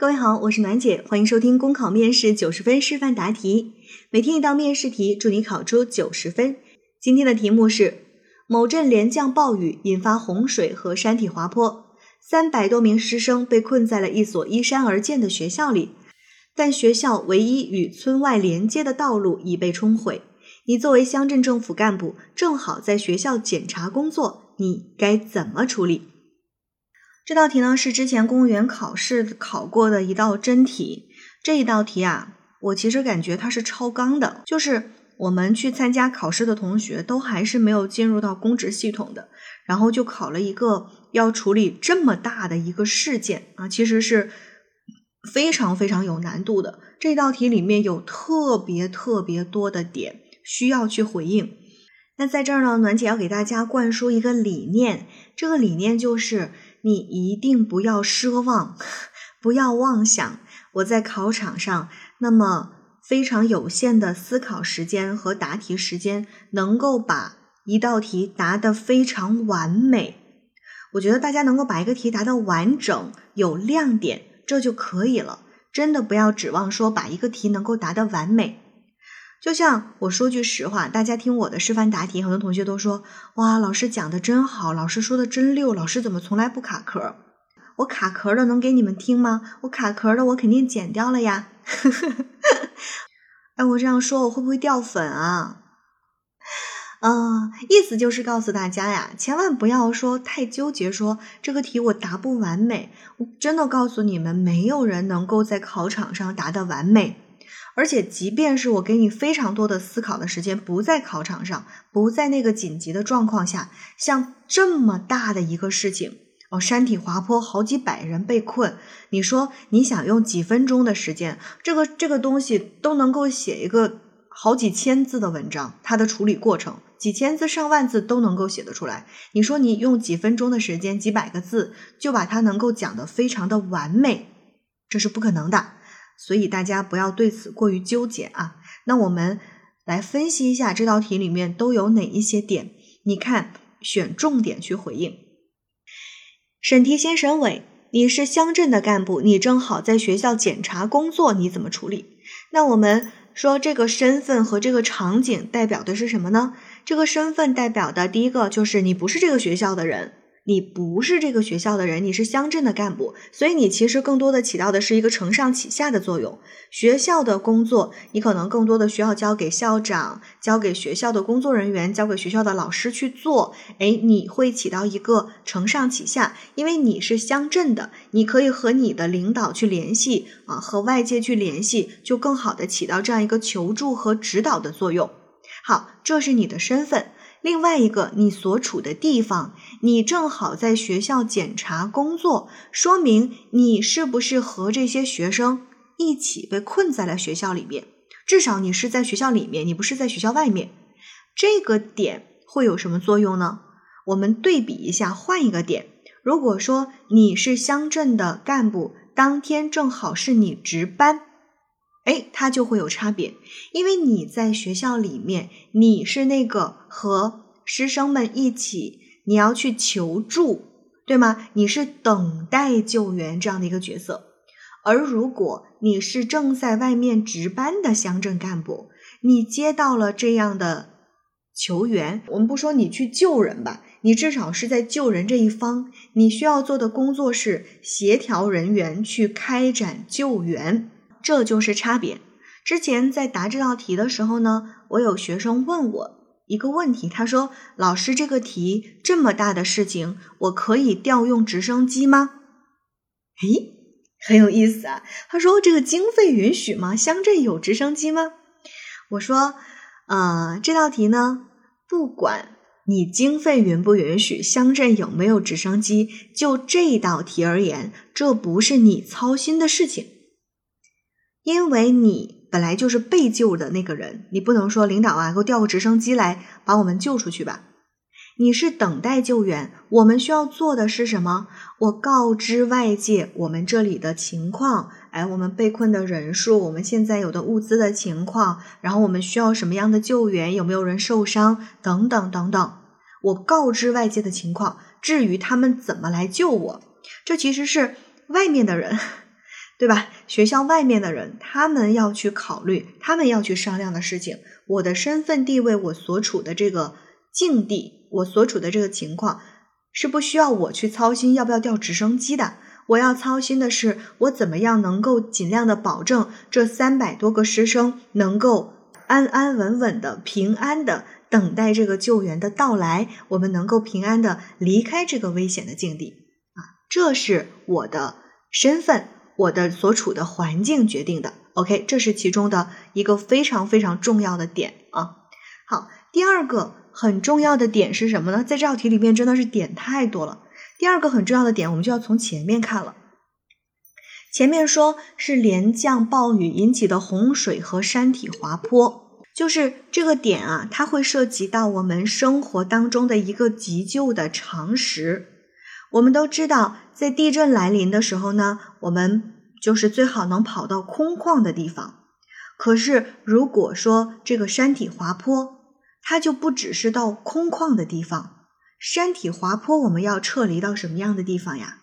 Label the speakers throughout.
Speaker 1: 各位好，我是暖姐，欢迎收听公考面试九十分示范答题，每天一道面试题，祝你考出九十分。今天的题目是：某镇连降暴雨，引发洪水和山体滑坡，三百多名师生被困在了一所依山而建的学校里，但学校唯一与村外连接的道路已被冲毁。你作为乡镇政府干部，正好在学校检查工作，你该怎么处理？这道题呢是之前公务员考试考过的一道真题。这一道题啊，我其实感觉它是超纲的，就是我们去参加考试的同学都还是没有进入到公职系统的，然后就考了一个要处理这么大的一个事件啊，其实是非常非常有难度的。这道题里面有特别特别多的点需要去回应。那在这儿呢，暖姐要给大家灌输一个理念，这个理念就是。你一定不要奢望，不要妄想，我在考场上那么非常有限的思考时间和答题时间，能够把一道题答得非常完美。我觉得大家能够把一个题答得完整、有亮点，这就可以了。真的不要指望说把一个题能够答得完美。就像我说句实话，大家听我的示范答题，很多同学都说：“哇，老师讲的真好，老师说的真溜，老师怎么从来不卡壳？我卡壳的能给你们听吗？我卡壳的我肯定剪掉了呀。”哎，我这样说我会不会掉粉啊？嗯，意思就是告诉大家呀，千万不要说太纠结，说这个题我答不完美。我真的告诉你们，没有人能够在考场上答得完美。而且，即便是我给你非常多的思考的时间，不在考场上，不在那个紧急的状况下，像这么大的一个事情哦，山体滑坡，好几百人被困，你说你想用几分钟的时间，这个这个东西都能够写一个好几千字的文章，它的处理过程，几千字、上万字都能够写得出来。你说你用几分钟的时间，几百个字就把它能够讲得非常的完美，这是不可能的。所以大家不要对此过于纠结啊。那我们来分析一下这道题里面都有哪一些点？你看，选重点去回应。审题先审尾，你是乡镇的干部，你正好在学校检查工作，你怎么处理？那我们说这个身份和这个场景代表的是什么呢？这个身份代表的第一个就是你不是这个学校的人。你不是这个学校的人，你是乡镇的干部，所以你其实更多的起到的是一个承上启下的作用。学校的工作，你可能更多的需要交给校长、交给学校的工作人员、交给学校的老师去做。哎，你会起到一个承上启下，因为你是乡镇的，你可以和你的领导去联系啊，和外界去联系，就更好的起到这样一个求助和指导的作用。好，这是你的身份。另外一个，你所处的地方，你正好在学校检查工作，说明你是不是和这些学生一起被困在了学校里面？至少你是在学校里面，你不是在学校外面。这个点会有什么作用呢？我们对比一下，换一个点。如果说你是乡镇的干部，当天正好是你值班。哎，它就会有差别，因为你在学校里面，你是那个和师生们一起，你要去求助，对吗？你是等待救援这样的一个角色。而如果你是正在外面值班的乡镇干部，你接到了这样的求援，我们不说你去救人吧，你至少是在救人这一方，你需要做的工作是协调人员去开展救援。这就是差别。之前在答这道题的时候呢，我有学生问我一个问题，他说：“老师，这个题这么大的事情，我可以调用直升机吗？”诶，很有意思啊。他说：“这个经费允许吗？乡镇有直升机吗？”我说：“呃，这道题呢，不管你经费允不允许，乡镇有没有直升机，就这道题而言，这不是你操心的事情。”因为你本来就是被救的那个人，你不能说领导啊，给我调个直升机来把我们救出去吧。你是等待救援，我们需要做的是什么？我告知外界我们这里的情况，哎，我们被困的人数，我们现在有的物资的情况，然后我们需要什么样的救援，有没有人受伤，等等等等。我告知外界的情况，至于他们怎么来救我，这其实是外面的人。对吧？学校外面的人，他们要去考虑，他们要去商量的事情，我的身份地位，我所处的这个境地，我所处的这个情况，是不需要我去操心要不要调直升机的。我要操心的是，我怎么样能够尽量的保证这三百多个师生能够安安稳稳的、平安的等待这个救援的到来，我们能够平安的离开这个危险的境地啊！这是我的身份，我的所处的环境决定的。OK，这是其中的一个非常非常重要的点啊。好，第二个很重要的点是什么呢？在这道题里面真的是点太多了。第二个很重要的点，我们就要从前面看了。前面说是连降暴雨引起的洪水和山体滑坡，就是这个点啊，它会涉及到我们生活当中的一个急救的常识。我们都知道，在地震来临的时候呢，我们就是最好能跑到空旷的地方。可是如果说这个山体滑坡，它就不只是到空旷的地方。山体滑坡，我们要撤离到什么样的地方呀？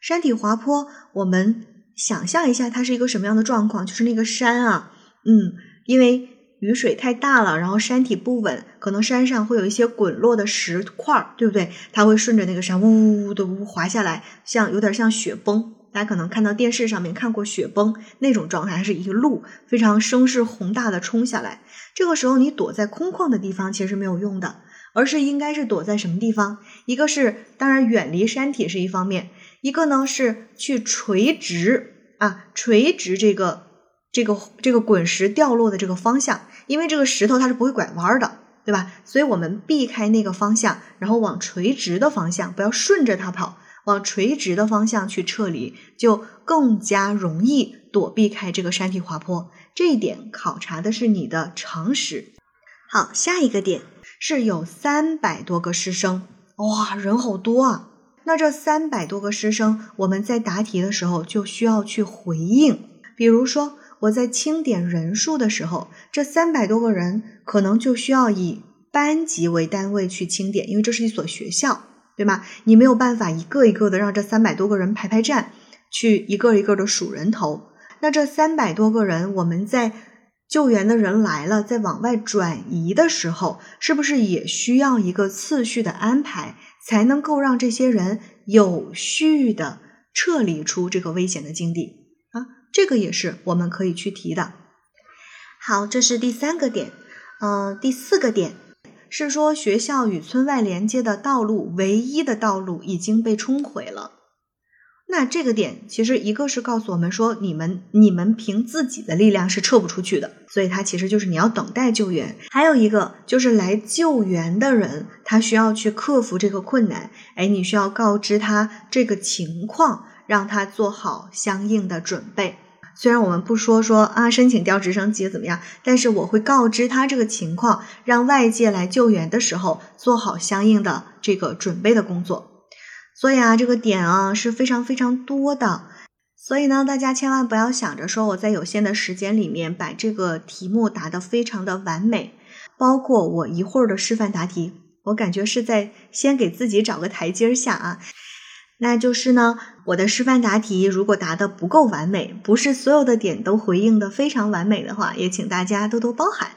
Speaker 1: 山体滑坡，我们想象一下，它是一个什么样的状况？就是那个山啊，嗯，因为雨水太大了，然后山体不稳，可能山上会有一些滚落的石块，对不对？它会顺着那个山呜呜呜的呜滑下来，像有点像雪崩。大家可能看到电视上面看过雪崩那种状态，是一路非常声势宏大的冲下来。这个时候，你躲在空旷的地方其实没有用的。而是应该是躲在什么地方？一个是当然远离山体是一方面，一个呢是去垂直啊，垂直这个这个这个滚石掉落的这个方向，因为这个石头它是不会拐弯的，对吧？所以我们避开那个方向，然后往垂直的方向，不要顺着它跑，往垂直的方向去撤离，就更加容易躲避开这个山体滑坡。这一点考察的是你的常识。好，下一个点。是有三百多个师生，哇，人好多啊！那这三百多个师生，我们在答题的时候就需要去回应。比如说，我在清点人数的时候，这三百多个人可能就需要以班级为单位去清点，因为这是一所学校，对吗？你没有办法一个一个的让这三百多个人排排站，去一个一个的数人头。那这三百多个人，我们在。救援的人来了，在往外转移的时候，是不是也需要一个次序的安排，才能够让这些人有序的撤离出这个危险的境地？这个也是我们可以去提的。好，这是第三个点。嗯，第四个点是说学校与村外连接的道路，唯一的道路已经被冲毁了。那这个点其实一个是告诉我们说，你们你们凭自己的力量是撤不出去的，所以它其实就是你要等待救援。还有一个就是来救援的人，他需要去克服这个困难，哎，你需要告知他这个情况，让他做好相应的准备。虽然我们不说说啊申请调直升机怎么样，但是我会告知他这个情况，让外界来救援的时候做好相应的这个准备的工作。所以啊，这个点啊是非常非常多的，所以呢，大家千万不要想着说我在有限的时间里面把这个题目答得非常的完美，包括我一会儿的示范答题，我感觉是在先给自己找个台阶下啊。那就是呢，我的示范答题如果答得不够完美，不是所有的点都回应的非常完美的话，也请大家多多包涵。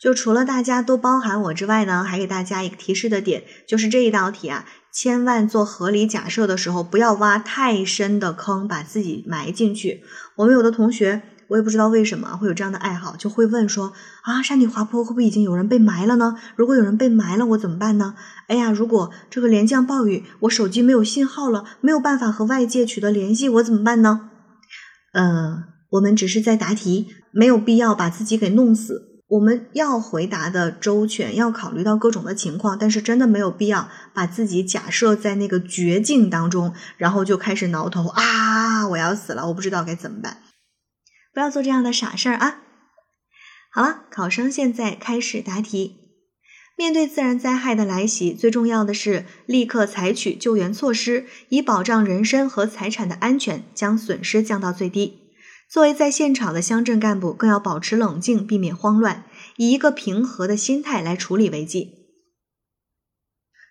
Speaker 1: 就除了大家多包涵我之外呢，还给大家一个提示的点，就是这一道题啊。千万做合理假设的时候，不要挖太深的坑，把自己埋进去。我们有的同学，我也不知道为什么会有这样的爱好，就会问说：啊，山体滑坡会不会已经有人被埋了呢？如果有人被埋了，我怎么办呢？哎呀，如果这个连降暴雨，我手机没有信号了，没有办法和外界取得联系，我怎么办呢？呃，我们只是在答题，没有必要把自己给弄死。我们要回答的周全，要考虑到各种的情况，但是真的没有必要把自己假设在那个绝境当中，然后就开始挠头啊！我要死了，我不知道该怎么办。不要做这样的傻事儿啊！好了，考生现在开始答题。面对自然灾害的来袭，最重要的是立刻采取救援措施，以保障人身和财产的安全，将损失降到最低。作为在现场的乡镇干部，更要保持冷静，避免慌乱，以一个平和的心态来处理危机。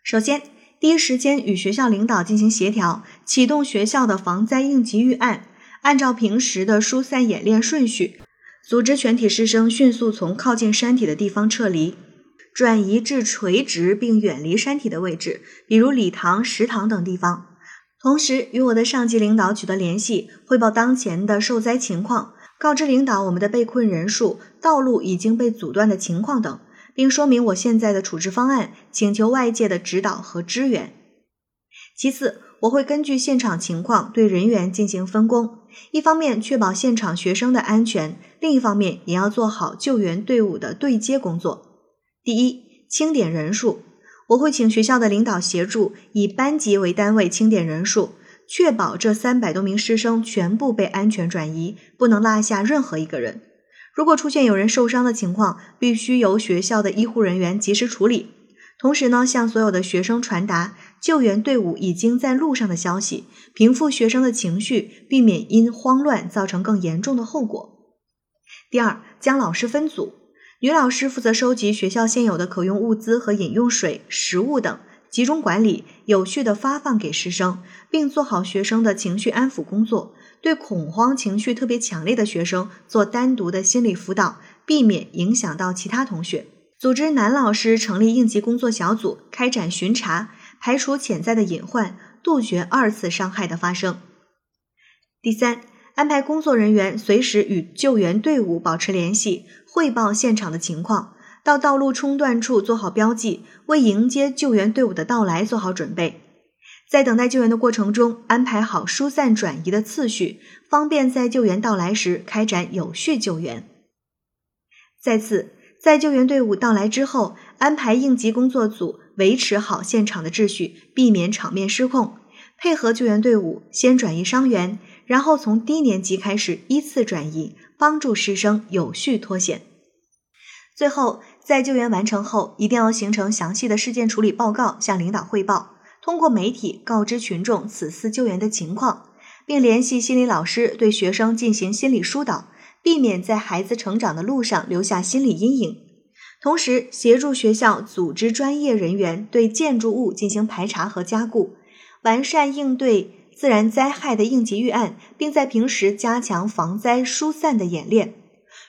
Speaker 1: 首先，第一时间与学校领导进行协调，启动学校的防灾应急预案，按照平时的疏散演练顺序，组织全体师生迅速从靠近山体的地方撤离，转移至垂直并远离山体的位置，比如礼堂、食堂等地方。同时，与我的上级领导取得联系，汇报当前的受灾情况，告知领导我们的被困人数、道路已经被阻断的情况等，并说明我现在的处置方案，请求外界的指导和支援。其次，我会根据现场情况对人员进行分工，一方面确保现场学生的安全，另一方面也要做好救援队伍的对接工作。第一，清点人数，我会请学校的领导协助，以班级为单位清点人数，确保这三百多名师生全部被安全转移，不能落下任何一个人。如果出现有人受伤的情况，必须由学校的医护人员及时处理。同时呢，向所有的学生传达救援队伍已经在路上的消息，平复学生的情绪，避免因慌乱造成更严重的后果。第二，将老师分组，女老师负责收集学校现有的可用物资和饮用水、食物等，集中管理，有序的发放给师生，并做好学生的情绪安抚工作。对恐慌情绪特别强烈的学生做单独的心理辅导，避免影响到其他同学。组织男老师成立应急工作小组，开展巡查，排除潜在的隐患，杜绝二次伤害的发生。第三，安排工作人员随时与救援队伍保持联系，汇报现场的情况，到道路冲断处做好标记，为迎接救援队伍的到来做好准备。在等待救援的过程中，安排好疏散转移的次序，方便在救援到来时开展有序救援。再次。在救援队伍到来之后，安排应急工作组维持好现场的秩序，避免场面失控。配合救援队伍，先转移伤员，然后从低年级开始依次转移，帮助师生有序脱险。最后，在救援完成后，一定要形成详细的事件处理报告，向领导汇报。通过媒体告知群众此次救援的情况，并联系心理老师对学生进行心理疏导。避免在孩子成长的路上留下心理阴影，同时协助学校组织专业人员对建筑物进行排查和加固，完善应对自然灾害的应急预案，并在平时加强防灾疏散的演练。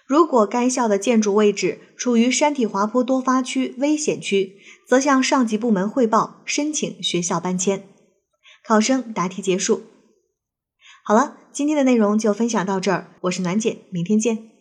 Speaker 1: 如果该校的建筑位置处于山体滑坡多发区、危险区，则向上级部门汇报，申请学校搬迁。考生答题结束。好了。今天的内容就分享到这儿，我是暖姐，明天见。